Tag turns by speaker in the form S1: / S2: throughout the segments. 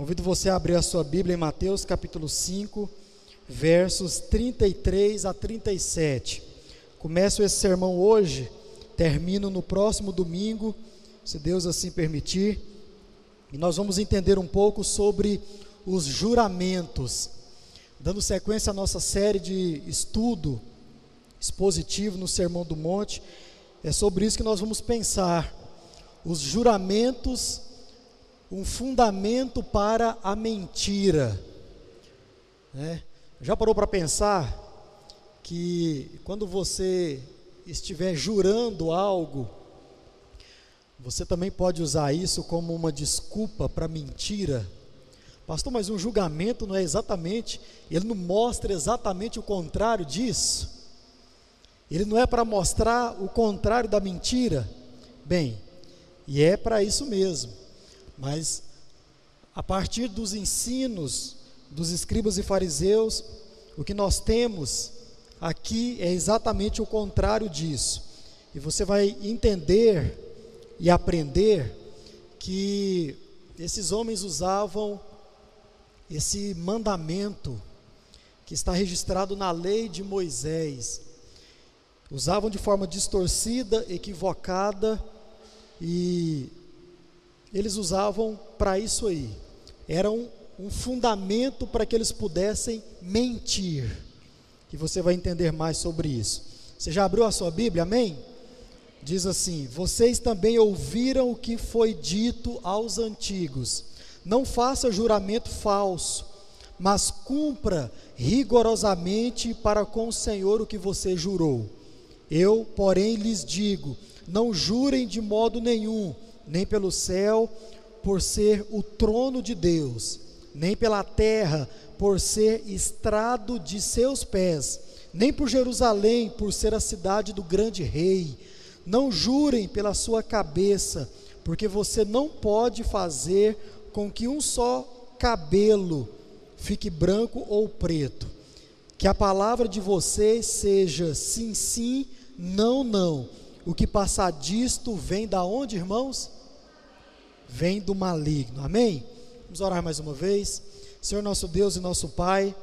S1: Convido você a abrir a sua Bíblia em Mateus capítulo 5, versos 33 a 37. Começo esse sermão hoje, termino no próximo domingo, se Deus assim permitir, e nós vamos entender um pouco sobre os juramentos, dando sequência à nossa série de estudo expositivo no Sermão do Monte. É sobre isso que nós vamos pensar. Os juramentos um fundamento para a mentira. Né? Já parou para pensar que quando você estiver jurando algo, você também pode usar isso como uma desculpa para mentira? Pastor, mas um julgamento não é exatamente, ele não mostra exatamente o contrário disso. Ele não é para mostrar o contrário da mentira. Bem, e é para isso mesmo. Mas a partir dos ensinos dos escribas e fariseus, o que nós temos aqui é exatamente o contrário disso. E você vai entender e aprender que esses homens usavam esse mandamento que está registrado na lei de Moisés. Usavam de forma distorcida, equivocada e eles usavam para isso aí. Era um, um fundamento para que eles pudessem mentir. E você vai entender mais sobre isso. Você já abriu a sua Bíblia, amém? Diz assim: Vocês também ouviram o que foi dito aos antigos. Não faça juramento falso, mas cumpra rigorosamente para com o Senhor o que você jurou. Eu, porém, lhes digo: não jurem de modo nenhum nem pelo céu, por ser o trono de Deus, nem pela terra, por ser estrado de seus pés, nem por Jerusalém, por ser a cidade do grande rei. Não jurem pela sua cabeça, porque você não pode fazer com que um só cabelo fique branco ou preto. Que a palavra de vocês seja sim, sim, não, não. O que passar disto vem da onde, irmãos? vem do maligno. Amém? Vamos orar mais uma vez. Senhor nosso Deus e nosso Pai,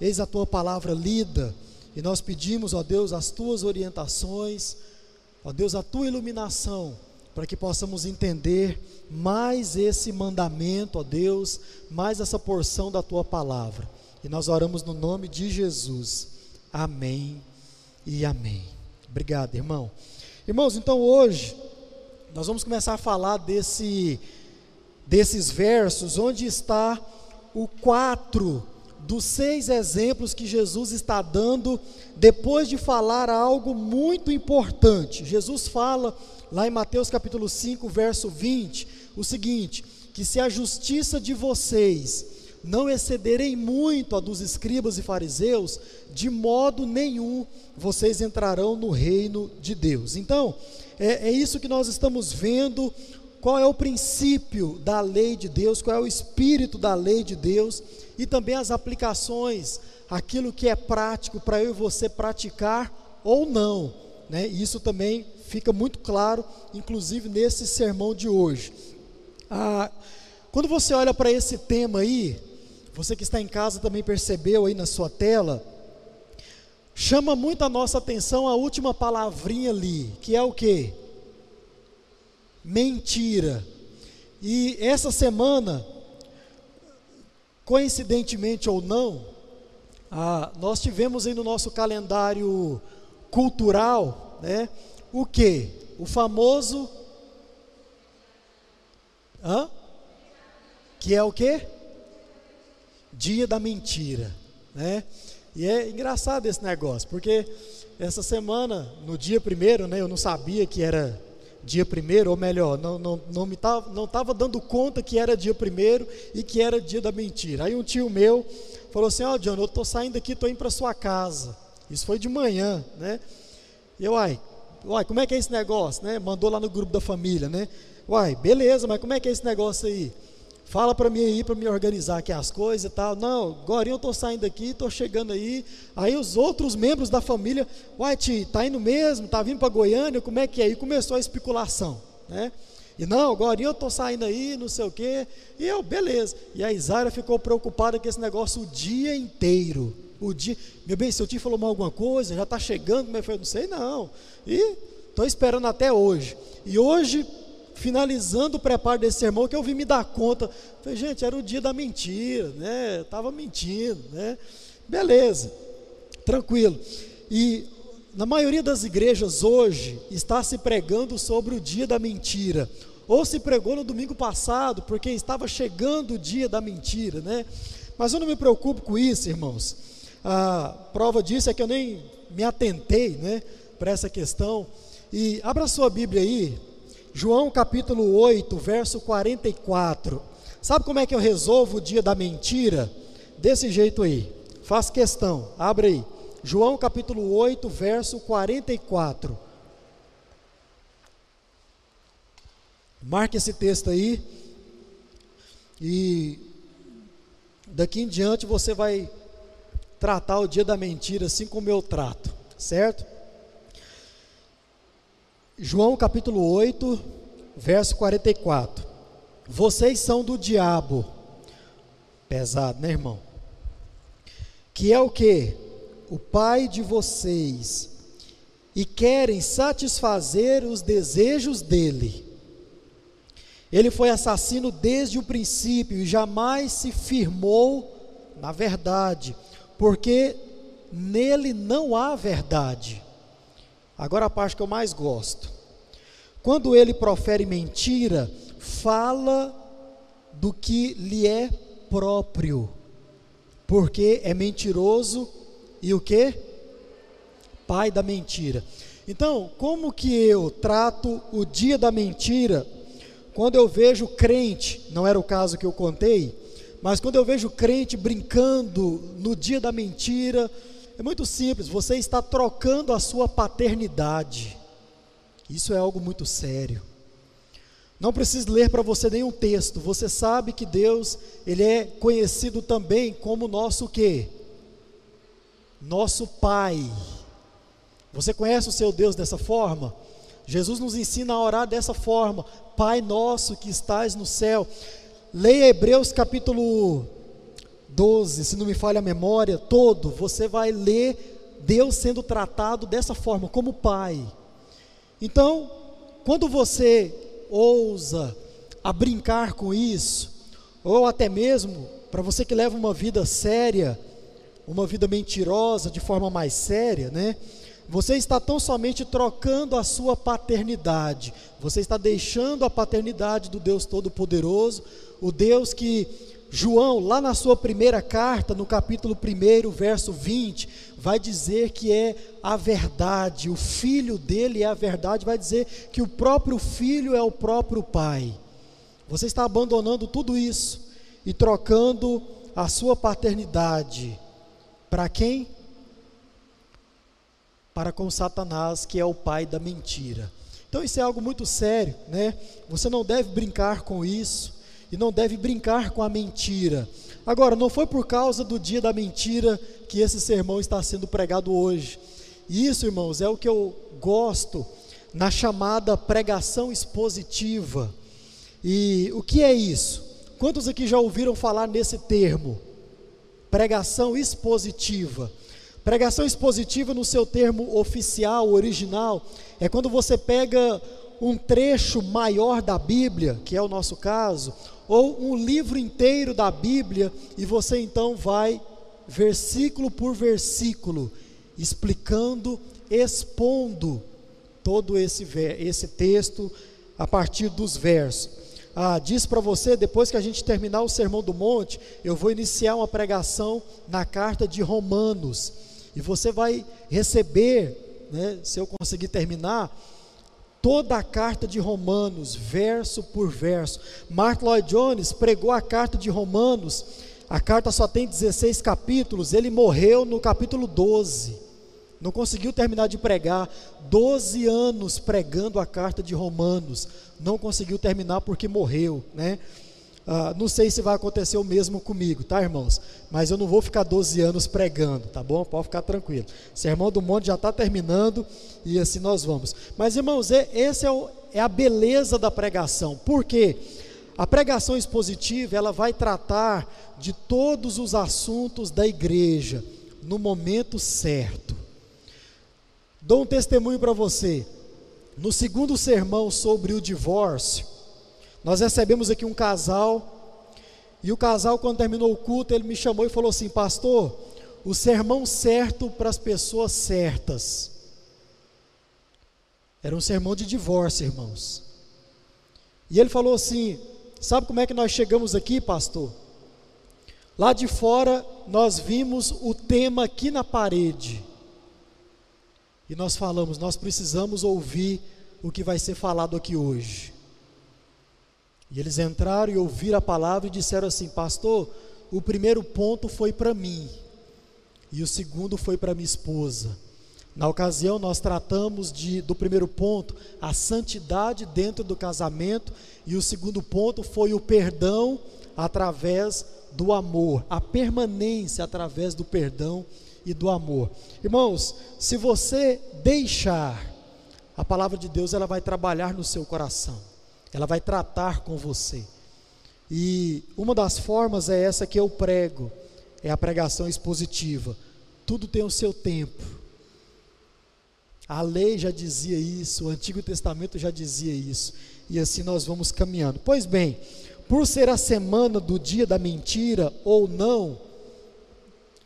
S1: eis a tua palavra lida, e nós pedimos, ó Deus, as tuas orientações, ó Deus, a tua iluminação, para que possamos entender mais esse mandamento, ó Deus, mais essa porção da tua palavra. E nós oramos no nome de Jesus. Amém e amém. Obrigado, irmão. Irmãos, então hoje nós vamos começar a falar desse desses versos, onde está o quatro dos seis exemplos que Jesus está dando depois de falar algo muito importante. Jesus fala lá em Mateus capítulo 5, verso 20, o seguinte: que se a justiça de vocês não excederem muito a dos escribas e fariseus, de modo nenhum vocês entrarão no reino de Deus. Então, é, é isso que nós estamos vendo qual é o princípio da lei de Deus, qual é o espírito da lei de Deus e também as aplicações, aquilo que é prático para eu e você praticar ou não. Né? Isso também fica muito claro, inclusive nesse sermão de hoje. Ah, quando você olha para esse tema aí, você que está em casa também percebeu aí na sua tela, chama muito a nossa atenção a última palavrinha ali, que é o que? mentira. E essa semana, coincidentemente ou não, ah, nós tivemos aí no nosso calendário cultural, né, o que? O famoso, hã? que é o que? Dia da mentira, né? E é engraçado esse negócio, porque essa semana, no dia primeiro, né, eu não sabia que era dia primeiro, ou melhor, não, não, não me tava, não estava dando conta que era dia primeiro e que era dia da mentira. Aí um tio meu falou assim: Ó, oh, John, eu estou saindo daqui, estou indo para sua casa. Isso foi de manhã, né? E eu, uai, uai, como é que é esse negócio, né? Mandou lá no grupo da família, né? Uai, beleza, mas como é que é esse negócio aí? Fala para mim aí, para me organizar aqui as coisas e tal. Não, agora eu estou saindo daqui, estou chegando aí. Aí os outros membros da família, uai, tio, tá indo mesmo? Tá vindo para Goiânia? Como é que é? E começou a especulação, né? E não, agora eu estou saindo aí, não sei o quê. E eu, beleza. E a Isaira ficou preocupada com esse negócio o dia inteiro. O dia, meu bem, seu tio falou mal alguma coisa, já está chegando, como é que foi? Não sei não. E estou esperando até hoje. E hoje, finalizando o preparo desse sermão, que eu vim me dar conta. Falei, gente, era o dia da mentira, né? Estava mentindo, né? Beleza, tranquilo. E na maioria das igrejas hoje está se pregando sobre o dia da mentira, ou se pregou no domingo passado, porque estava chegando o dia da mentira, né? Mas eu não me preocupo com isso, irmãos. A prova disso é que eu nem me atentei, né, para essa questão. E abra sua Bíblia aí, João capítulo 8, verso 44. Sabe como é que eu resolvo o dia da mentira? Desse jeito aí. Faz questão, abre aí. João capítulo 8, verso 44. Marque esse texto aí. E daqui em diante você vai tratar o dia da mentira assim como eu trato, certo? João capítulo 8, verso 44. Vocês são do diabo. Pesado, né, irmão? Que é o que? o pai de vocês e querem satisfazer os desejos dele. Ele foi assassino desde o princípio e jamais se firmou na verdade, porque nele não há verdade. Agora a parte que eu mais gosto. Quando ele profere mentira, fala do que lhe é próprio, porque é mentiroso e o que? Pai da mentira. Então, como que eu trato o dia da mentira quando eu vejo crente, não era o caso que eu contei, mas quando eu vejo crente brincando no dia da mentira, é muito simples, você está trocando a sua paternidade. Isso é algo muito sério. Não preciso ler para você nenhum texto. Você sabe que Deus, ele é conhecido também como nosso quê? nosso Pai. Você conhece o seu Deus dessa forma? Jesus nos ensina a orar dessa forma: Pai nosso que estás no céu. Leia Hebreus capítulo 12, se não me falha a memória, todo, você vai ler Deus sendo tratado dessa forma, como Pai. Então, quando você ousa a brincar com isso, ou até mesmo para você que leva uma vida séria, uma vida mentirosa de forma mais séria, né? Você está tão somente trocando a sua paternidade, você está deixando a paternidade do Deus Todo-Poderoso, o Deus que João, lá na sua primeira carta, no capítulo 1, verso 20, vai dizer que é a verdade, o filho dele é a verdade, vai dizer que o próprio filho é o próprio pai. Você está abandonando tudo isso e trocando a sua paternidade para quem? Para com Satanás, que é o pai da mentira. Então isso é algo muito sério, né? Você não deve brincar com isso e não deve brincar com a mentira. Agora, não foi por causa do dia da mentira que esse sermão está sendo pregado hoje. Isso, irmãos, é o que eu gosto na chamada pregação expositiva. E o que é isso? Quantos aqui já ouviram falar nesse termo? pregação expositiva. Pregação expositiva, no seu termo oficial, original, é quando você pega um trecho maior da Bíblia, que é o nosso caso, ou um livro inteiro da Bíblia, e você então vai, versículo por versículo, explicando, expondo todo esse, esse texto a partir dos versos ah, disse para você, depois que a gente terminar o Sermão do Monte, eu vou iniciar uma pregação na carta de Romanos. E você vai receber, né, se eu conseguir terminar, toda a carta de Romanos, verso por verso. Mark Lloyd Jones pregou a carta de Romanos, a carta só tem 16 capítulos, ele morreu no capítulo 12 não conseguiu terminar de pregar, 12 anos pregando a carta de Romanos, não conseguiu terminar porque morreu, né? Ah, não sei se vai acontecer o mesmo comigo, tá, irmãos? Mas eu não vou ficar 12 anos pregando, tá bom? Pode ficar tranquilo. Sermão do Monte já está terminando e assim nós vamos. Mas, irmãos, esse é, é a beleza da pregação. Por quê? A pregação expositiva, ela vai tratar de todos os assuntos da igreja no momento certo. Dou um testemunho para você. No segundo sermão sobre o divórcio, nós recebemos aqui um casal, e o casal, quando terminou o culto, ele me chamou e falou assim: Pastor, o sermão certo para as pessoas certas. Era um sermão de divórcio, irmãos. E ele falou assim: Sabe como é que nós chegamos aqui, pastor? Lá de fora, nós vimos o tema aqui na parede. E nós falamos: Nós precisamos ouvir o que vai ser falado aqui hoje. E eles entraram e ouviram a palavra e disseram assim: Pastor, o primeiro ponto foi para mim, e o segundo foi para minha esposa. Na ocasião, nós tratamos de, do primeiro ponto, a santidade dentro do casamento, e o segundo ponto foi o perdão através do amor, a permanência através do perdão e do amor. Irmãos, se você deixar, a palavra de Deus ela vai trabalhar no seu coração ela vai tratar com você. E uma das formas é essa que eu prego, é a pregação expositiva. Tudo tem o seu tempo. A lei já dizia isso, o Antigo Testamento já dizia isso, e assim nós vamos caminhando. Pois bem, por ser a semana do dia da mentira ou não,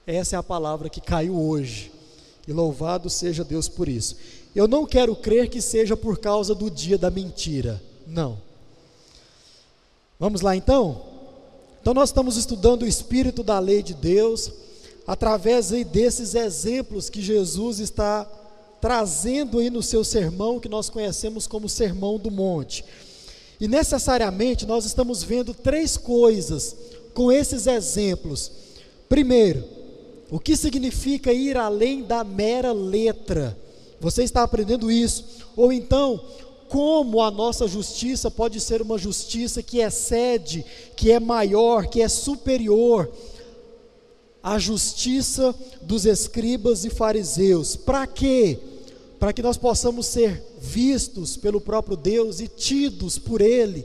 S1: essa é a palavra que caiu hoje. E louvado seja Deus por isso. Eu não quero crer que seja por causa do dia da mentira. Não. Vamos lá então? Então nós estamos estudando o espírito da lei de Deus através aí desses exemplos que Jesus está trazendo aí no seu sermão que nós conhecemos como Sermão do Monte. E necessariamente nós estamos vendo três coisas com esses exemplos. Primeiro, o que significa ir além da mera letra? Você está aprendendo isso? Ou então, como a nossa justiça pode ser uma justiça que excede, que é maior, que é superior à justiça dos escribas e fariseus. Para quê? Para que nós possamos ser vistos pelo próprio Deus e tidos por Ele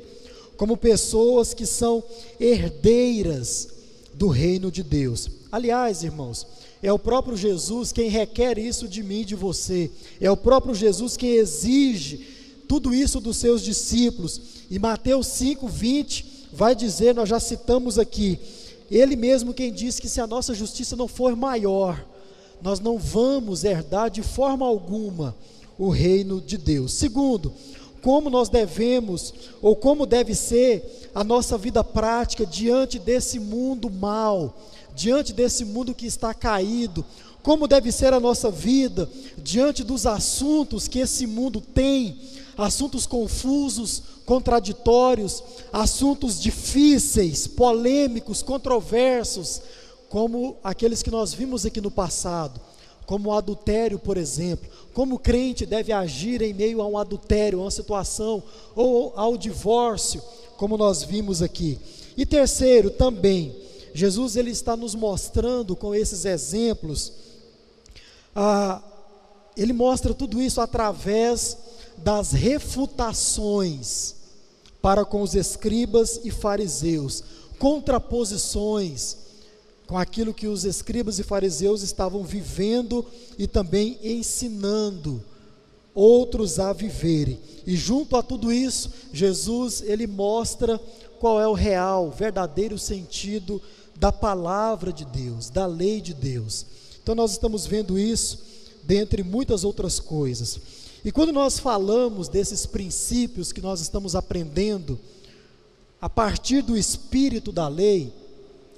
S1: como pessoas que são herdeiras do reino de Deus. Aliás, irmãos, é o próprio Jesus quem requer isso de mim e de você. É o próprio Jesus quem exige tudo isso dos seus discípulos. E Mateus 5, 20 vai dizer, nós já citamos aqui, ele mesmo quem disse que se a nossa justiça não for maior, nós não vamos herdar de forma alguma o reino de Deus. Segundo, como nós devemos, ou como deve ser a nossa vida prática diante desse mundo mal, diante desse mundo que está caído, como deve ser a nossa vida diante dos assuntos que esse mundo tem assuntos confusos, contraditórios, assuntos difíceis, polêmicos, controversos, como aqueles que nós vimos aqui no passado, como o adultério, por exemplo. Como o crente deve agir em meio a um adultério, a uma situação, ou ao divórcio, como nós vimos aqui. E terceiro, também, Jesus ele está nos mostrando com esses exemplos, ah, ele mostra tudo isso através das refutações para com os escribas e fariseus, contraposições com aquilo que os escribas e fariseus estavam vivendo e também ensinando outros a viverem. E junto a tudo isso, Jesus ele mostra qual é o real, verdadeiro sentido da palavra de Deus, da lei de Deus. Então nós estamos vendo isso dentre muitas outras coisas. E quando nós falamos desses princípios que nós estamos aprendendo a partir do espírito da lei,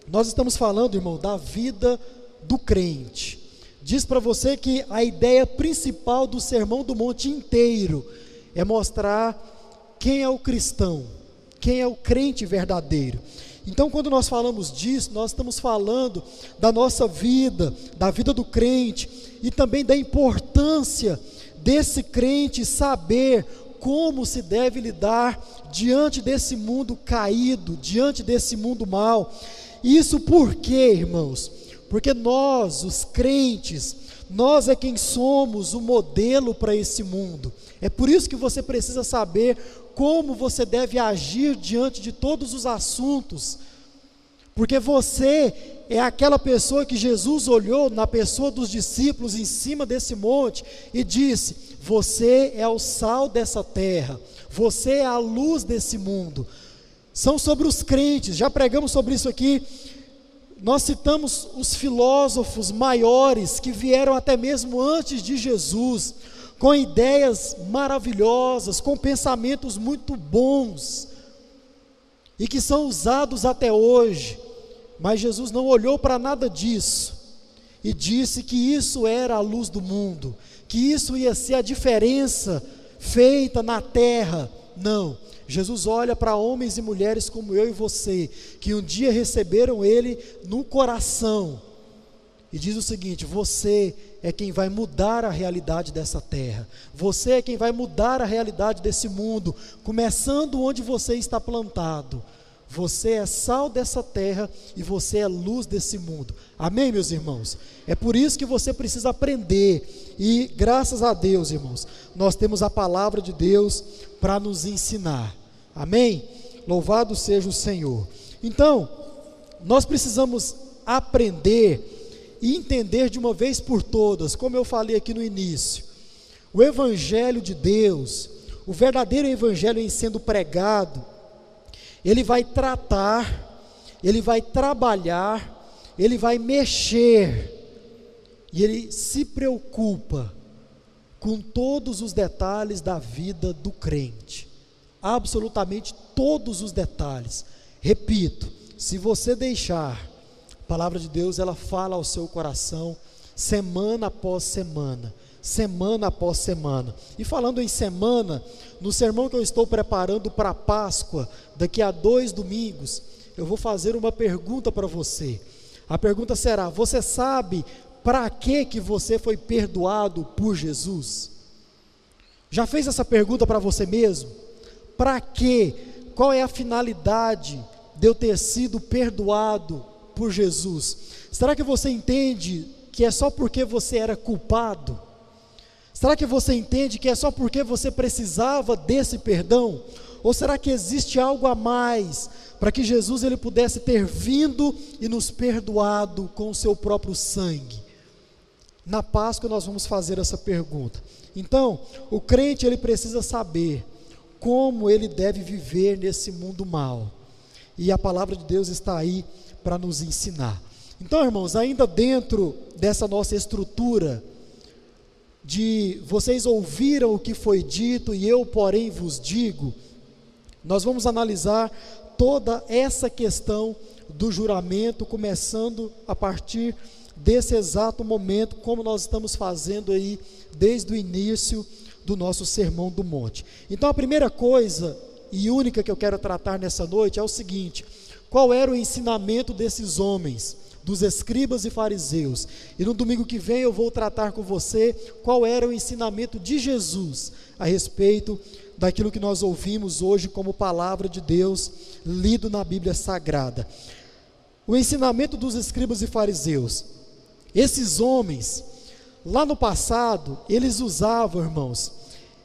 S1: nós estamos falando, irmão, da vida do crente. Diz para você que a ideia principal do Sermão do Monte inteiro é mostrar quem é o cristão, quem é o crente verdadeiro. Então, quando nós falamos disso, nós estamos falando da nossa vida, da vida do crente e também da importância desse crente saber como se deve lidar diante desse mundo caído, diante desse mundo mal. Isso por quê, irmãos? Porque nós, os crentes, nós é quem somos o modelo para esse mundo. É por isso que você precisa saber como você deve agir diante de todos os assuntos. Porque você é aquela pessoa que Jesus olhou na pessoa dos discípulos em cima desse monte e disse: Você é o sal dessa terra, você é a luz desse mundo. São sobre os crentes, já pregamos sobre isso aqui. Nós citamos os filósofos maiores que vieram até mesmo antes de Jesus, com ideias maravilhosas, com pensamentos muito bons, e que são usados até hoje mas Jesus não olhou para nada disso e disse que isso era a luz do mundo, que isso ia ser a diferença feita na terra. Não. Jesus olha para homens e mulheres como eu e você, que um dia receberam Ele no coração, e diz o seguinte: você é quem vai mudar a realidade dessa terra, você é quem vai mudar a realidade desse mundo, começando onde você está plantado. Você é sal dessa terra e você é luz desse mundo. Amém, meus irmãos? É por isso que você precisa aprender. E graças a Deus, irmãos, nós temos a palavra de Deus para nos ensinar. Amém? Louvado seja o Senhor. Então, nós precisamos aprender e entender de uma vez por todas, como eu falei aqui no início, o Evangelho de Deus, o verdadeiro Evangelho em sendo pregado ele vai tratar, ele vai trabalhar, ele vai mexer, e ele se preocupa com todos os detalhes da vida do crente, absolutamente todos os detalhes. Repito, se você deixar, a palavra de Deus ela fala ao seu coração semana após semana semana após semana. E falando em semana, no sermão que eu estou preparando para a Páscoa, daqui a dois domingos, eu vou fazer uma pergunta para você. A pergunta será: Você sabe para que que você foi perdoado por Jesus? Já fez essa pergunta para você mesmo? Para que? Qual é a finalidade de eu ter sido perdoado por Jesus? Será que você entende que é só porque você era culpado? Será que você entende que é só porque você precisava desse perdão? Ou será que existe algo a mais para que Jesus ele pudesse ter vindo e nos perdoado com o seu próprio sangue? Na Páscoa nós vamos fazer essa pergunta. Então, o crente ele precisa saber como ele deve viver nesse mundo mal. E a palavra de Deus está aí para nos ensinar. Então, irmãos, ainda dentro dessa nossa estrutura de vocês ouviram o que foi dito e eu, porém, vos digo, nós vamos analisar toda essa questão do juramento, começando a partir desse exato momento, como nós estamos fazendo aí desde o início do nosso Sermão do Monte. Então, a primeira coisa e única que eu quero tratar nessa noite é o seguinte: qual era o ensinamento desses homens? Dos escribas e fariseus. E no domingo que vem eu vou tratar com você qual era o ensinamento de Jesus a respeito daquilo que nós ouvimos hoje como palavra de Deus lido na Bíblia Sagrada. O ensinamento dos escribas e fariseus. Esses homens, lá no passado, eles usavam, irmãos,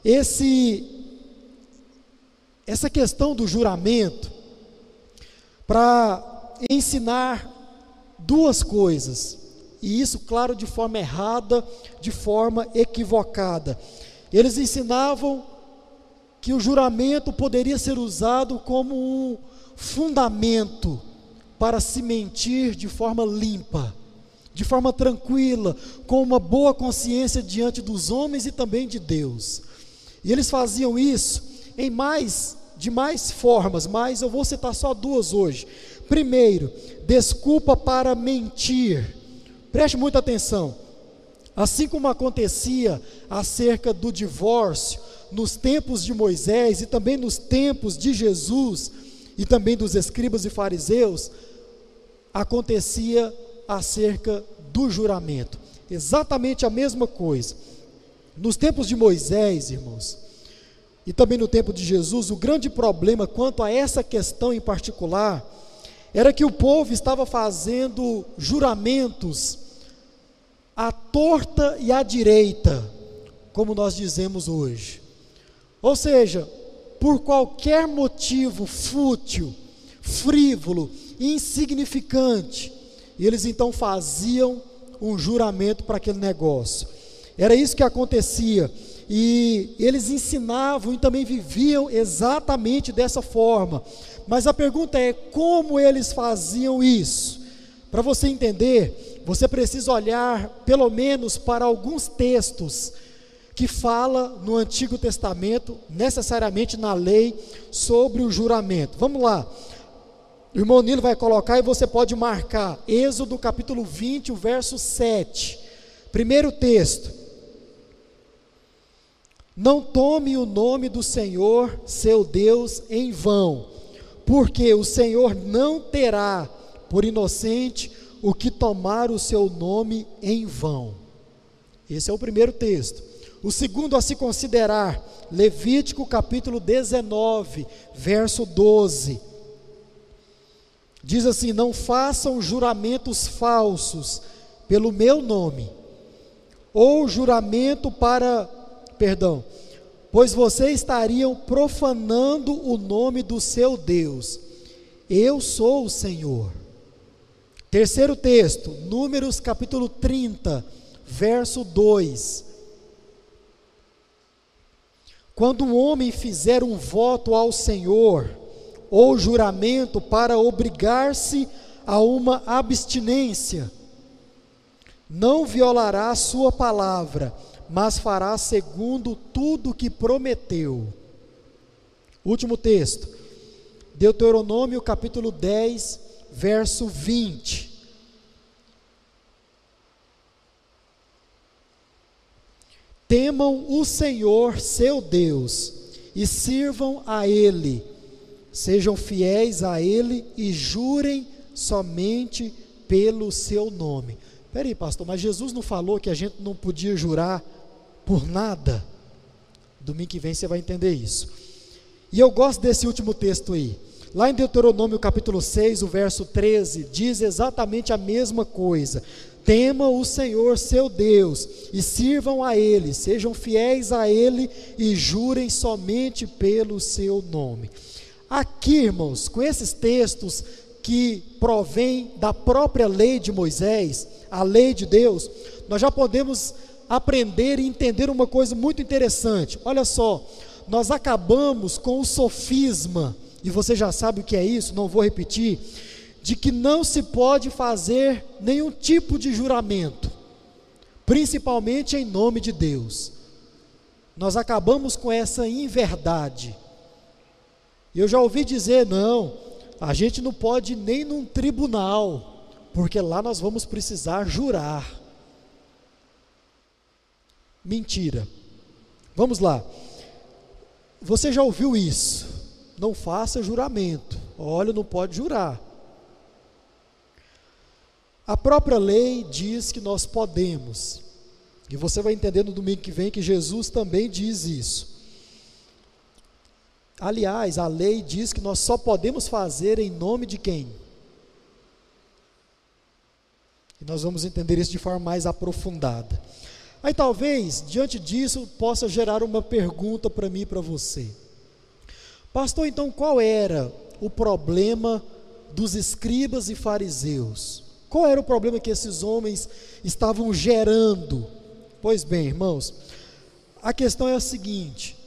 S1: esse essa questão do juramento para ensinar duas coisas, e isso, claro, de forma errada, de forma equivocada. Eles ensinavam que o juramento poderia ser usado como um fundamento para se mentir de forma limpa, de forma tranquila, com uma boa consciência diante dos homens e também de Deus. E eles faziam isso em mais de mais formas, mas eu vou citar só duas hoje. Primeiro, desculpa para mentir. Preste muita atenção. Assim como acontecia acerca do divórcio nos tempos de Moisés e também nos tempos de Jesus e também dos escribas e fariseus, acontecia acerca do juramento. Exatamente a mesma coisa. Nos tempos de Moisés, irmãos, e também no tempo de Jesus, o grande problema quanto a essa questão em particular era que o povo estava fazendo juramentos à torta e à direita, como nós dizemos hoje. Ou seja, por qualquer motivo fútil, frívolo, insignificante, eles então faziam um juramento para aquele negócio. Era isso que acontecia. E eles ensinavam e também viviam exatamente dessa forma. Mas a pergunta é: como eles faziam isso? Para você entender, você precisa olhar pelo menos para alguns textos que fala no Antigo Testamento, necessariamente na lei, sobre o juramento. Vamos lá. O irmão Nilo vai colocar e você pode marcar. Êxodo capítulo 20, o verso 7. Primeiro texto. Não tome o nome do Senhor, seu Deus, em vão, porque o Senhor não terá por inocente o que tomar o seu nome em vão. Esse é o primeiro texto. O segundo a se considerar, Levítico capítulo 19, verso 12. Diz assim: Não façam juramentos falsos pelo meu nome, ou juramento para perdão, pois vocês estariam profanando o nome do seu Deus. Eu sou o Senhor. Terceiro texto, Números capítulo 30, verso 2. Quando um homem fizer um voto ao Senhor, ou juramento para obrigar-se a uma abstinência, não violará sua palavra, mas fará segundo tudo que prometeu. Último texto, Deuteronômio capítulo 10, verso 20. Temam o Senhor, seu Deus, e sirvam a Ele, sejam fiéis a Ele e jurem somente pelo seu nome. Peraí, pastor, mas Jesus não falou que a gente não podia jurar por nada? Domingo que vem você vai entender isso. E eu gosto desse último texto aí. Lá em Deuteronômio capítulo 6, o verso 13, diz exatamente a mesma coisa. Tema o Senhor seu Deus e sirvam a Ele, sejam fiéis a Ele e jurem somente pelo seu nome. Aqui, irmãos, com esses textos que provêm da própria lei de Moisés, a lei de Deus, nós já podemos aprender e entender uma coisa muito interessante. Olha só, nós acabamos com o sofisma, e você já sabe o que é isso, não vou repetir, de que não se pode fazer nenhum tipo de juramento, principalmente em nome de Deus. Nós acabamos com essa inverdade. Eu já ouvi dizer, não, a gente não pode nem num tribunal, porque lá nós vamos precisar jurar. Mentira. Vamos lá. Você já ouviu isso? Não faça juramento. Olha, não pode jurar. A própria lei diz que nós podemos. E você vai entender no domingo que vem que Jesus também diz isso. Aliás, a lei diz que nós só podemos fazer em nome de quem? E nós vamos entender isso de forma mais aprofundada. Aí talvez, diante disso, possa gerar uma pergunta para mim e para você. Pastor, então qual era o problema dos escribas e fariseus? Qual era o problema que esses homens estavam gerando? Pois bem, irmãos, a questão é a seguinte: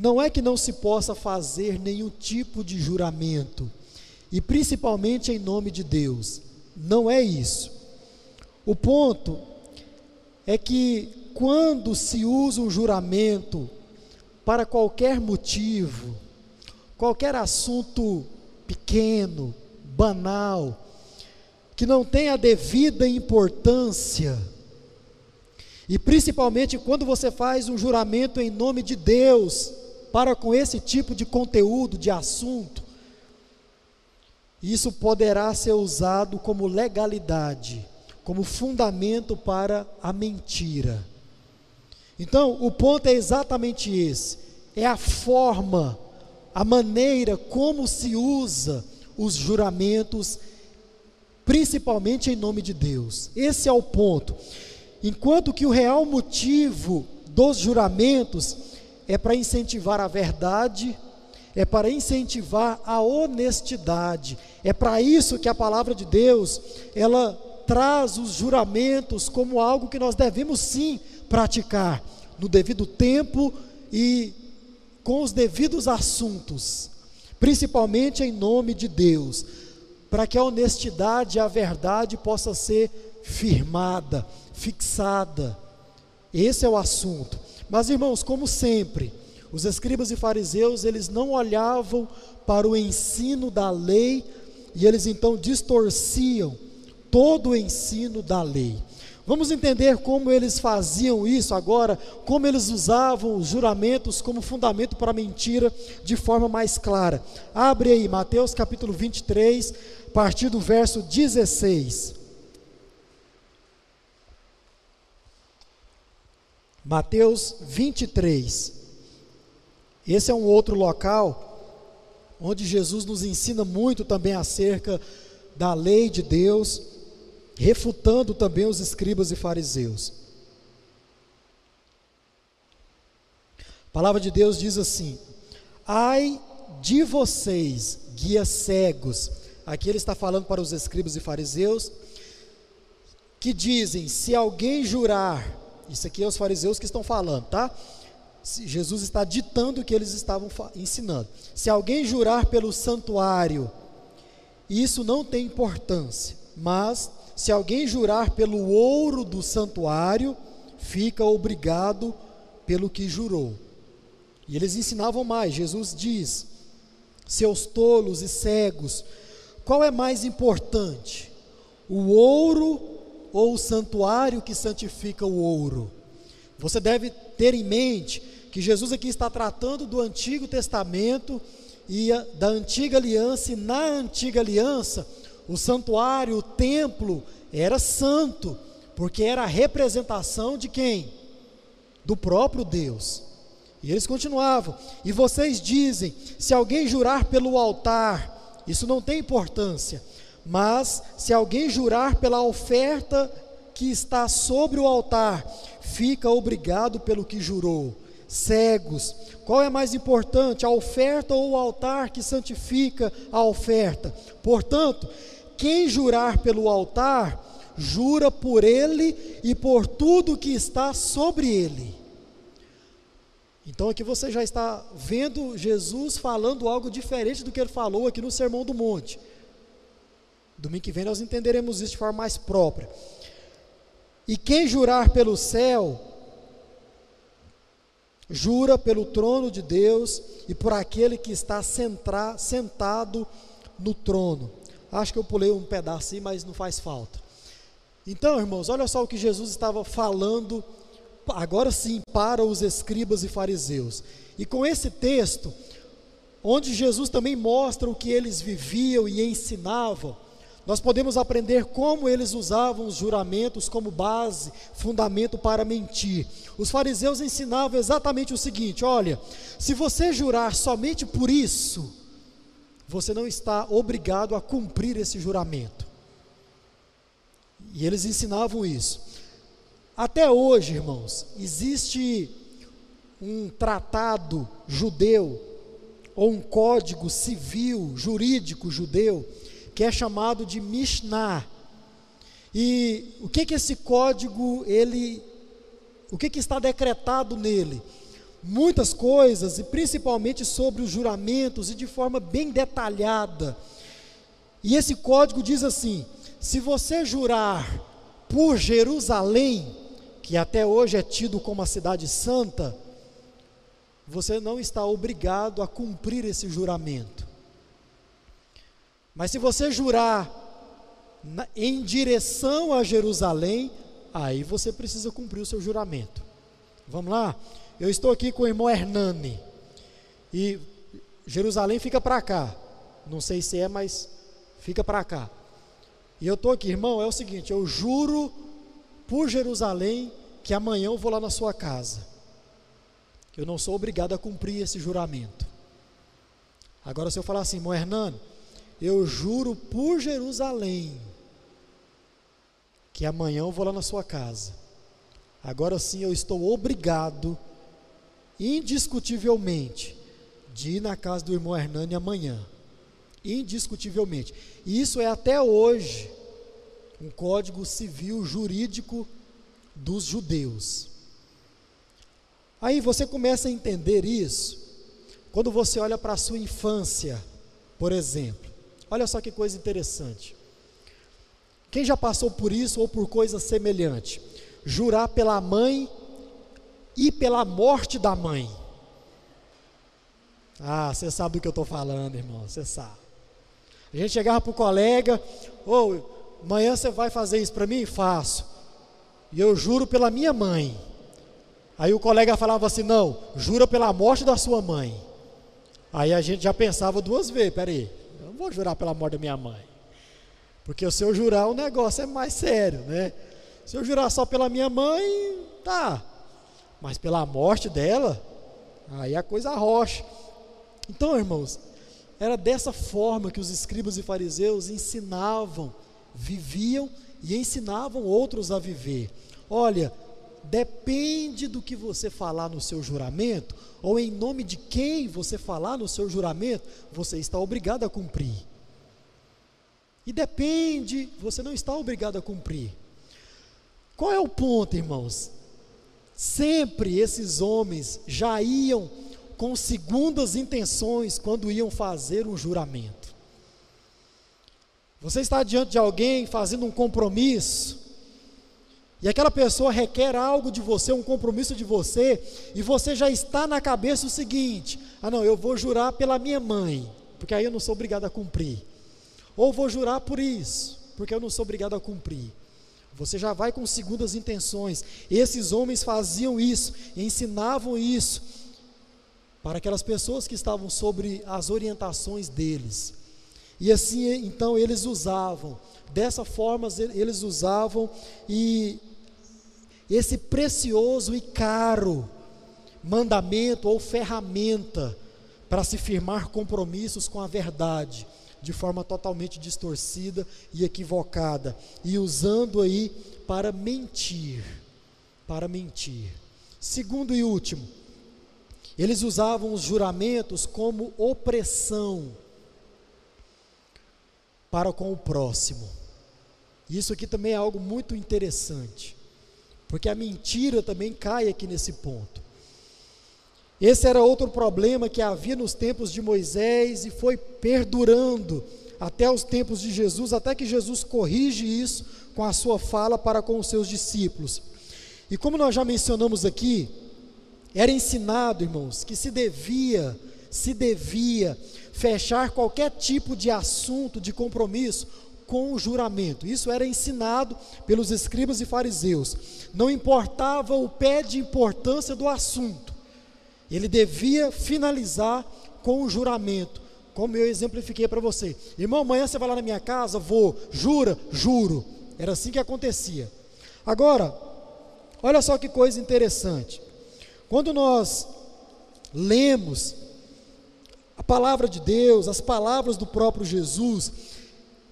S1: não é que não se possa fazer nenhum tipo de juramento, e principalmente em nome de Deus, não é isso. O ponto é que quando se usa um juramento para qualquer motivo, qualquer assunto pequeno, banal, que não tem a devida importância, e principalmente quando você faz um juramento em nome de Deus, para com esse tipo de conteúdo, de assunto, isso poderá ser usado como legalidade como fundamento para a mentira. Então, o ponto é exatamente esse: é a forma, a maneira como se usa os juramentos, principalmente em nome de Deus. Esse é o ponto. Enquanto que o real motivo dos juramentos é para incentivar a verdade, é para incentivar a honestidade. É para isso que a palavra de Deus, ela traz os juramentos como algo que nós devemos sim praticar no devido tempo e com os devidos assuntos, principalmente em nome de Deus, para que a honestidade e a verdade possa ser firmada, fixada. Esse é o assunto. Mas irmãos, como sempre, os escribas e fariseus, eles não olhavam para o ensino da lei e eles então distorciam todo o ensino da lei. Vamos entender como eles faziam isso agora, como eles usavam os juramentos como fundamento para a mentira de forma mais clara. Abre aí, Mateus capítulo 23, a partir do verso 16. Mateus 23. Esse é um outro local onde Jesus nos ensina muito também acerca da lei de Deus refutando também os escribas e fariseus. A palavra de Deus diz assim: Ai de vocês, guias cegos. Aqui ele está falando para os escribas e fariseus, que dizem: se alguém jurar, isso aqui é os fariseus que estão falando, tá? Jesus está ditando o que eles estavam ensinando. Se alguém jurar pelo santuário, isso não tem importância, mas se alguém jurar pelo ouro do santuário, fica obrigado pelo que jurou. E eles ensinavam mais. Jesus diz: Seus tolos e cegos, qual é mais importante? O ouro ou o santuário que santifica o ouro? Você deve ter em mente que Jesus aqui está tratando do Antigo Testamento e da antiga aliança, e na antiga aliança, o santuário, o templo, era santo, porque era a representação de quem? Do próprio Deus. E eles continuavam. E vocês dizem: se alguém jurar pelo altar, isso não tem importância. Mas se alguém jurar pela oferta que está sobre o altar, fica obrigado pelo que jurou. Cegos, qual é mais importante, a oferta ou o altar que santifica a oferta? Portanto, quem jurar pelo altar, jura por ele e por tudo que está sobre ele. Então aqui você já está vendo Jesus falando algo diferente do que ele falou aqui no Sermão do Monte. Domingo que vem nós entenderemos isso de forma mais própria. E quem jurar pelo céu, jura pelo trono de Deus e por aquele que está sentado no trono. Acho que eu pulei um pedaço mas não faz falta. Então, irmãos, olha só o que Jesus estava falando, agora sim, para os escribas e fariseus. E com esse texto, onde Jesus também mostra o que eles viviam e ensinavam, nós podemos aprender como eles usavam os juramentos como base, fundamento para mentir. Os fariseus ensinavam exatamente o seguinte: olha, se você jurar somente por isso, você não está obrigado a cumprir esse juramento. E eles ensinavam isso. Até hoje, irmãos, existe um tratado judeu, ou um código civil, jurídico judeu, que é chamado de Mishnah. E o que que esse código ele o que que está decretado nele? muitas coisas, e principalmente sobre os juramentos, e de forma bem detalhada. E esse código diz assim: se você jurar por Jerusalém, que até hoje é tido como a cidade santa, você não está obrigado a cumprir esse juramento. Mas se você jurar em direção a Jerusalém, aí você precisa cumprir o seu juramento. Vamos lá? Eu estou aqui com o irmão Hernani. E Jerusalém fica para cá. Não sei se é, mas fica para cá. E eu estou aqui, irmão, é o seguinte: eu juro por Jerusalém que amanhã eu vou lá na sua casa. Eu não sou obrigado a cumprir esse juramento. Agora, se eu falar assim, irmão Hernando, eu juro por Jerusalém que amanhã eu vou lá na sua casa. Agora sim eu estou obrigado, indiscutivelmente, de ir na casa do irmão Hernani amanhã. Indiscutivelmente. E isso é até hoje um código civil jurídico dos judeus. Aí você começa a entender isso quando você olha para a sua infância, por exemplo. Olha só que coisa interessante. Quem já passou por isso ou por coisa semelhante? Jurar pela mãe e pela morte da mãe. Ah, você sabe do que eu estou falando, irmão, você sabe. A gente chegava para o colega, ou oh, amanhã você vai fazer isso para mim? Faço. E eu juro pela minha mãe. Aí o colega falava assim: não, jura pela morte da sua mãe. Aí a gente já pensava duas vezes: peraí, vou jurar pela morte da minha mãe. Porque se eu jurar, o negócio é mais sério, né? Se eu jurar só pela minha mãe, tá. Mas pela morte dela, aí a coisa rocha. Então, irmãos, era dessa forma que os escribas e fariseus ensinavam, viviam e ensinavam outros a viver. Olha, depende do que você falar no seu juramento, ou em nome de quem você falar no seu juramento, você está obrigado a cumprir. E depende, você não está obrigado a cumprir. Qual é o ponto, irmãos? Sempre esses homens já iam com segundas intenções quando iam fazer um juramento. Você está diante de alguém fazendo um compromisso, e aquela pessoa requer algo de você, um compromisso de você, e você já está na cabeça o seguinte: ah, não, eu vou jurar pela minha mãe, porque aí eu não sou obrigado a cumprir. Ou vou jurar por isso, porque eu não sou obrigado a cumprir. Você já vai com segundas intenções. Esses homens faziam isso, ensinavam isso para aquelas pessoas que estavam sobre as orientações deles. E assim, então, eles usavam, dessa forma, eles usavam e esse precioso e caro mandamento ou ferramenta para se firmar compromissos com a verdade de forma totalmente distorcida e equivocada, e usando aí para mentir, para mentir. Segundo e último, eles usavam os juramentos como opressão para com o próximo. Isso aqui também é algo muito interessante, porque a mentira também cai aqui nesse ponto. Esse era outro problema que havia nos tempos de Moisés e foi perdurando até os tempos de Jesus, até que Jesus corrige isso com a sua fala para com os seus discípulos. E como nós já mencionamos aqui, era ensinado, irmãos, que se devia, se devia fechar qualquer tipo de assunto, de compromisso com juramento. Isso era ensinado pelos escribas e fariseus. Não importava o pé de importância do assunto. Ele devia finalizar com o juramento, como eu exemplifiquei para você. Irmão, amanhã você vai lá na minha casa? Vou. Jura? Juro. Era assim que acontecia. Agora, olha só que coisa interessante. Quando nós lemos a palavra de Deus, as palavras do próprio Jesus,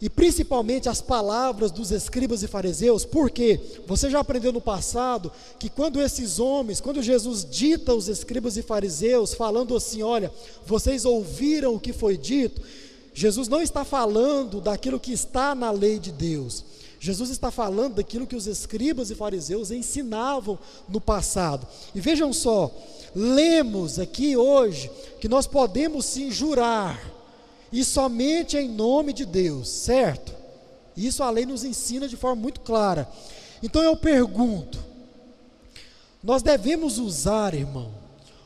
S1: e principalmente as palavras dos escribas e fariseus, porque você já aprendeu no passado que quando esses homens, quando Jesus dita aos escribas e fariseus, falando assim: olha, vocês ouviram o que foi dito, Jesus não está falando daquilo que está na lei de Deus, Jesus está falando daquilo que os escribas e fariseus ensinavam no passado. E vejam só, lemos aqui hoje que nós podemos sim jurar e somente em nome de Deus, certo? Isso a lei nos ensina de forma muito clara. Então eu pergunto: nós devemos usar, irmão,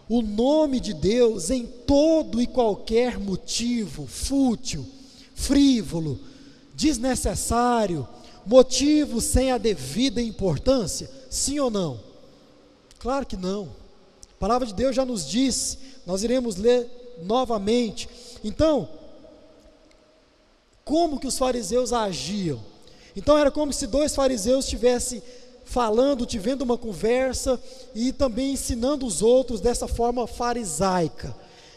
S1: o nome de Deus em todo e qualquer motivo fútil, frívolo, desnecessário, motivo sem a devida importância? Sim ou não? Claro que não. A palavra de Deus já nos disse, nós iremos ler novamente. Então, como que os fariseus agiam. Então era como se dois fariseus tivessem falando, tivendo uma conversa e também ensinando os outros dessa forma farisaica.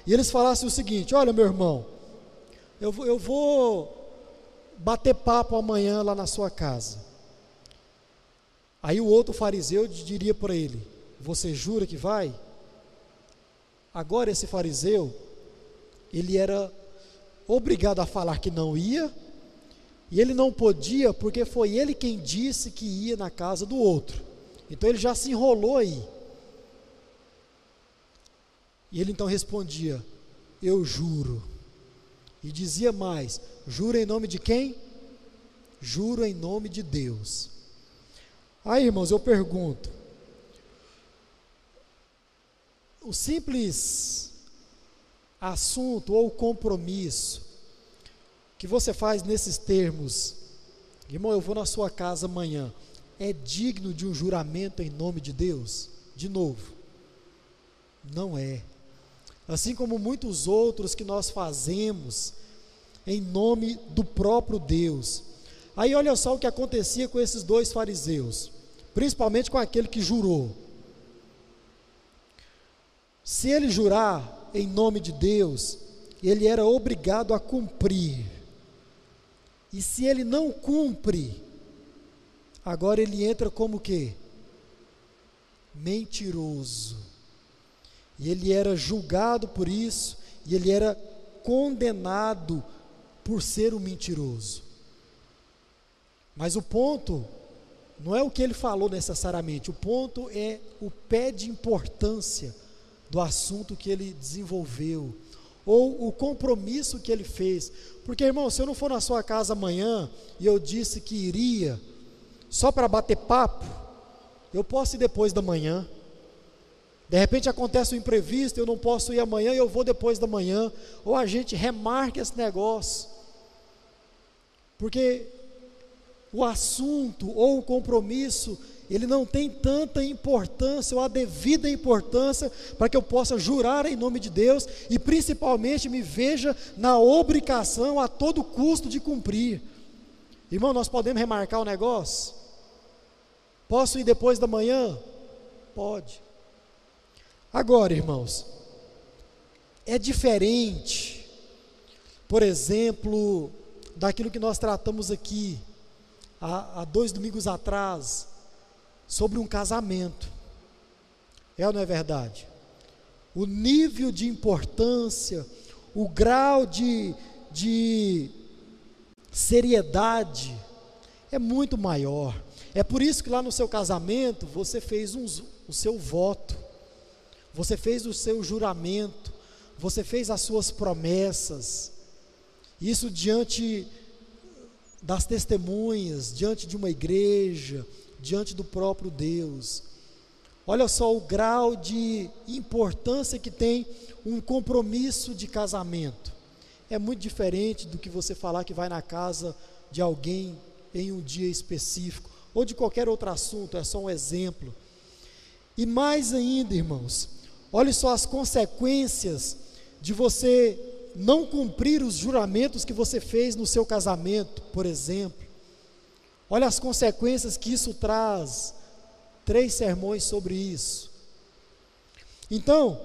S1: E eles falassem o seguinte: Olha, meu irmão, eu, eu vou bater papo amanhã lá na sua casa. Aí o outro fariseu diria para ele: Você jura que vai? Agora esse fariseu, ele era obrigado a falar que não ia, e ele não podia porque foi ele quem disse que ia na casa do outro. Então ele já se enrolou aí. E ele então respondia: Eu juro. E dizia mais: Juro em nome de quem? Juro em nome de Deus. Aí, irmãos, eu pergunto: o simples assunto ou compromisso que você faz nesses termos, irmão, eu vou na sua casa amanhã, é digno de um juramento em nome de Deus? De novo, não é. Assim como muitos outros que nós fazemos em nome do próprio Deus. Aí olha só o que acontecia com esses dois fariseus, principalmente com aquele que jurou. Se ele jurar em nome de Deus, ele era obrigado a cumprir. E se ele não cumpre, agora ele entra como que? Mentiroso. E ele era julgado por isso, e ele era condenado por ser um mentiroso. Mas o ponto não é o que ele falou necessariamente, o ponto é o pé de importância do assunto que ele desenvolveu, ou o compromisso que ele fez. Porque, irmão, se eu não for na sua casa amanhã e eu disse que iria só para bater papo, eu posso ir depois da manhã. De repente acontece um imprevisto, eu não posso ir amanhã eu vou depois da manhã. Ou a gente remarca esse negócio. Porque o assunto ou o compromisso ele não tem tanta importância ou a devida importância para que eu possa jurar em nome de Deus e principalmente me veja na obrigação a todo custo de cumprir. Irmão, nós podemos remarcar o negócio? Posso ir depois da manhã? Pode. Agora, irmãos, é diferente, por exemplo, daquilo que nós tratamos aqui há, há dois domingos atrás sobre um casamento. É ou não é verdade? O nível de importância, o grau de, de seriedade é muito maior. É por isso que lá no seu casamento você fez um, o seu voto, você fez o seu juramento, você fez as suas promessas. Isso diante das testemunhas, diante de uma igreja, diante do próprio Deus. Olha só o grau de importância que tem um compromisso de casamento. É muito diferente do que você falar que vai na casa de alguém em um dia específico, ou de qualquer outro assunto, é só um exemplo. E mais ainda, irmãos, olhe só as consequências de você não cumprir os juramentos que você fez no seu casamento, por exemplo. Olha as consequências que isso traz. Três sermões sobre isso. Então,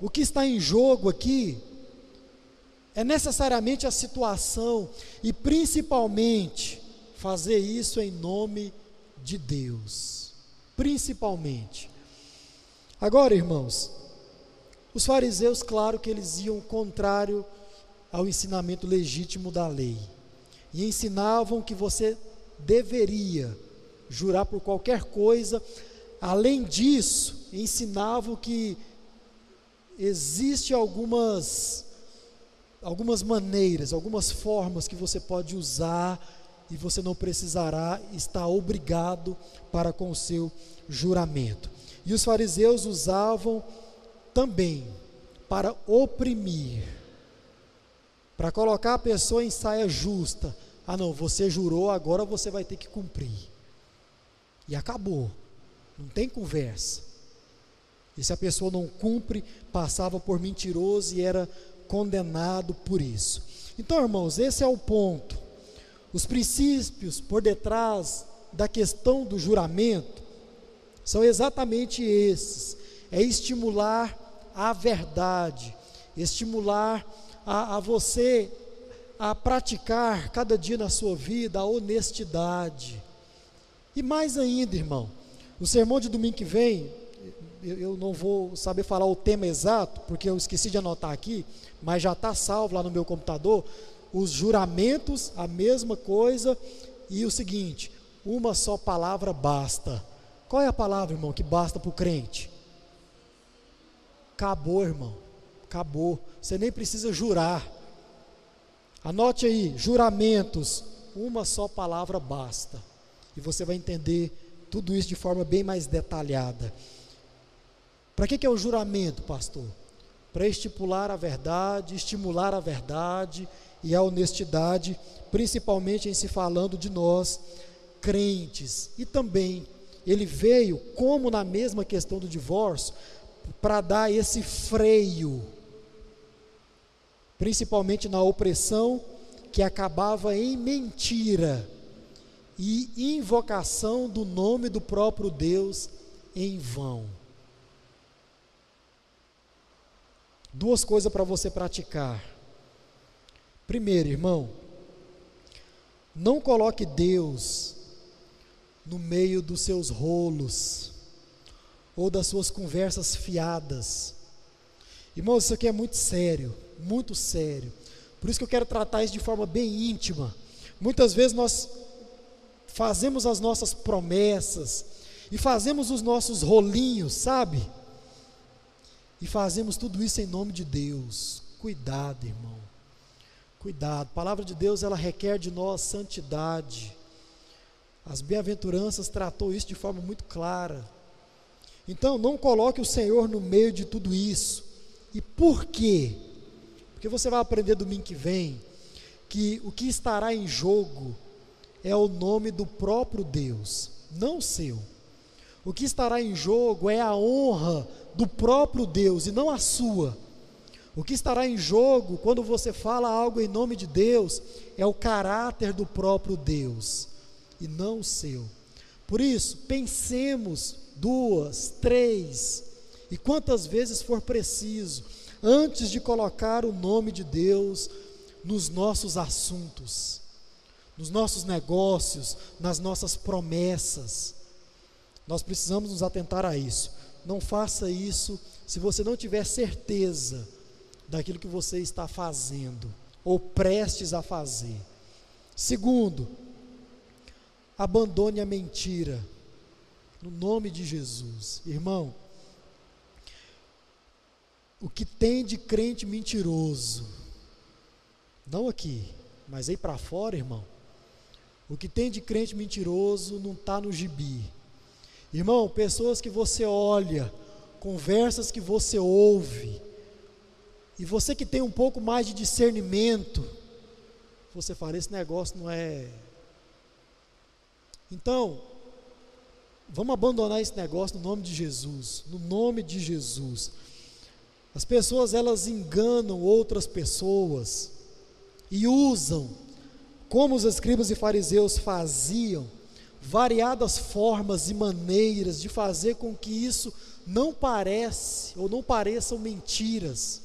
S1: o que está em jogo aqui é necessariamente a situação e principalmente fazer isso em nome de Deus. Principalmente. Agora, irmãos, os fariseus, claro que eles iam contrário ao ensinamento legítimo da lei. E ensinavam que você deveria jurar por qualquer coisa. Além disso, ensinavam que existe algumas algumas maneiras, algumas formas que você pode usar e você não precisará estar obrigado para com o seu juramento. E os fariseus usavam também para oprimir, para colocar a pessoa em saia justa, ah, não, você jurou, agora você vai ter que cumprir. E acabou. Não tem conversa. E se a pessoa não cumpre, passava por mentiroso e era condenado por isso. Então, irmãos, esse é o ponto. Os princípios por detrás da questão do juramento são exatamente esses: é estimular a verdade, estimular a, a você a praticar cada dia na sua vida a honestidade. E mais ainda, irmão, o sermão de domingo que vem, eu não vou saber falar o tema exato, porque eu esqueci de anotar aqui, mas já está salvo lá no meu computador. Os juramentos, a mesma coisa, e o seguinte: uma só palavra basta. Qual é a palavra, irmão, que basta para o crente? Acabou, irmão. Acabou. Você nem precisa jurar. Anote aí: juramentos. Uma só palavra basta. E você vai entender tudo isso de forma bem mais detalhada. Para que, que é o juramento, pastor? Para estipular a verdade, estimular a verdade e a honestidade, principalmente em se falando de nós, crentes. E também, ele veio, como na mesma questão do divórcio, para dar esse freio, principalmente na opressão que acabava em mentira e invocação do nome do próprio Deus em vão. Duas coisas para você praticar. Primeiro, irmão, não coloque Deus no meio dos seus rolos ou das suas conversas fiadas. Irmãos, isso aqui é muito sério, muito sério. Por isso que eu quero tratar isso de forma bem íntima. Muitas vezes nós fazemos as nossas promessas e fazemos os nossos rolinhos, sabe? E fazemos tudo isso em nome de Deus. Cuidado, irmão. Cuidado. A palavra de Deus, ela requer de nós santidade. As bem-aventuranças tratou isso de forma muito clara. Então, não coloque o Senhor no meio de tudo isso. E por quê? Porque você vai aprender domingo que vem que o que estará em jogo é o nome do próprio Deus, não seu. O que estará em jogo é a honra do próprio Deus e não a sua. O que estará em jogo quando você fala algo em nome de Deus é o caráter do próprio Deus e não o seu. Por isso, pensemos duas, três e quantas vezes for preciso antes de colocar o nome de Deus nos nossos assuntos, nos nossos negócios, nas nossas promessas. Nós precisamos nos atentar a isso. Não faça isso se você não tiver certeza daquilo que você está fazendo ou prestes a fazer. Segundo, abandone a mentira, no nome de Jesus. Irmão, o que tem de crente mentiroso, não aqui, mas aí para fora, irmão, o que tem de crente mentiroso não está no gibi. Irmão, pessoas que você olha, conversas que você ouve, e você que tem um pouco mais de discernimento, você fala: esse negócio não é. Então, vamos abandonar esse negócio no nome de Jesus, no nome de Jesus. As pessoas elas enganam outras pessoas e usam, como os escribas e fariseus faziam, variadas formas e maneiras de fazer com que isso não parece ou não pareçam mentiras.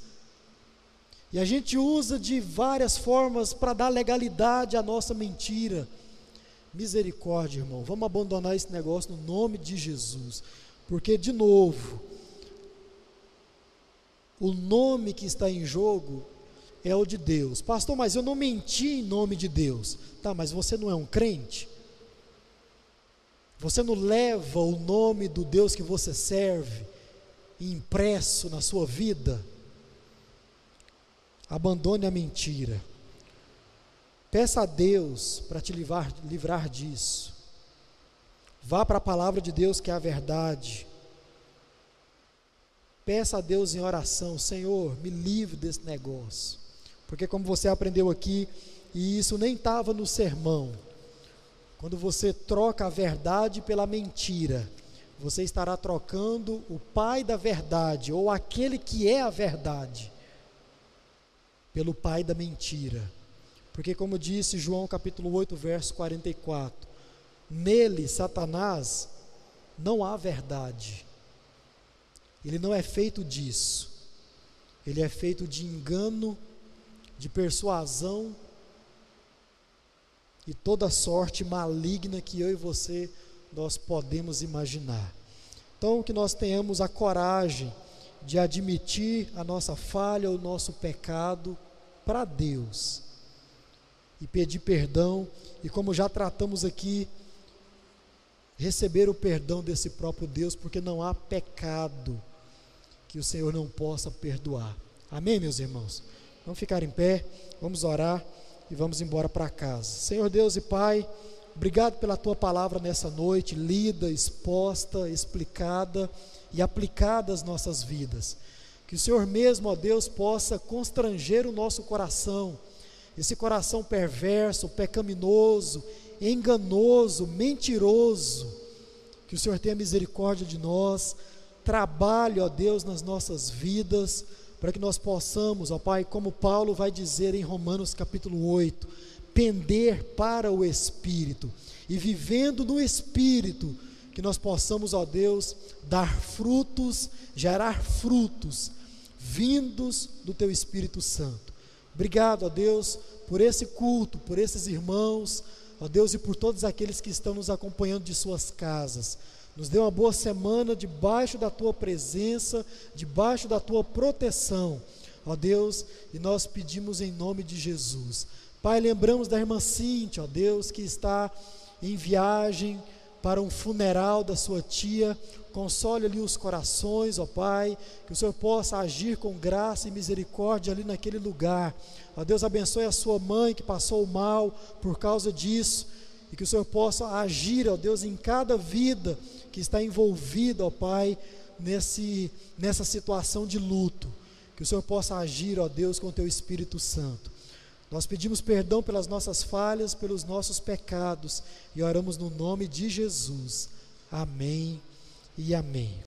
S1: E a gente usa de várias formas para dar legalidade à nossa mentira. Misericórdia, irmão. Vamos abandonar esse negócio no nome de Jesus. Porque, de novo, o nome que está em jogo é o de Deus. Pastor, mas eu não menti em nome de Deus. Tá, mas você não é um crente? Você não leva o nome do Deus que você serve impresso na sua vida? Abandone a mentira. Peça a Deus para te livrar, livrar disso. Vá para a palavra de Deus que é a verdade. Peça a Deus em oração, Senhor, me livre desse negócio. Porque como você aprendeu aqui, e isso nem estava no sermão, quando você troca a verdade pela mentira, você estará trocando o pai da verdade, ou aquele que é a verdade, pelo pai da mentira. Porque, como disse João capítulo 8, verso 44, nele, Satanás, não há verdade. Ele não é feito disso. Ele é feito de engano, de persuasão e toda sorte maligna que eu e você nós podemos imaginar. Então, que nós tenhamos a coragem de admitir a nossa falha, o nosso pecado para Deus e pedir perdão, e como já tratamos aqui, receber o perdão desse próprio Deus, porque não há pecado que o Senhor não possa perdoar. Amém, meus irmãos? Vamos ficar em pé, vamos orar e vamos embora para casa. Senhor Deus e Pai, obrigado pela tua palavra nessa noite, lida, exposta, explicada e aplicada às nossas vidas. Que o Senhor mesmo, ó Deus, possa constranger o nosso coração, esse coração perverso, pecaminoso, enganoso, mentiroso. Que o Senhor tenha misericórdia de nós, trabalhe, ó Deus, nas nossas vidas, para que nós possamos, ó Pai, como Paulo vai dizer em Romanos capítulo 8, pender para o Espírito e vivendo no Espírito, que nós possamos, ó Deus, dar frutos, gerar frutos vindos do Teu Espírito Santo. Obrigado, ó Deus, por esse culto, por esses irmãos, ó Deus, e por todos aqueles que estão nos acompanhando de suas casas. Nos dê uma boa semana debaixo da tua presença, debaixo da tua proteção, ó Deus, e nós pedimos em nome de Jesus. Pai, lembramos da irmã Cíntia, ó Deus, que está em viagem para um funeral da sua tia. Console ali os corações, ó Pai, que o Senhor possa agir com graça e misericórdia ali naquele lugar. Ó Deus, abençoe a sua mãe que passou mal por causa disso, e que o Senhor possa agir, ó Deus, em cada vida que está envolvida, ó Pai, nesse, nessa situação de luto. Que o Senhor possa agir, ó Deus, com teu Espírito Santo. Nós pedimos perdão pelas nossas falhas, pelos nossos pecados e oramos no nome de Jesus. Amém e amém.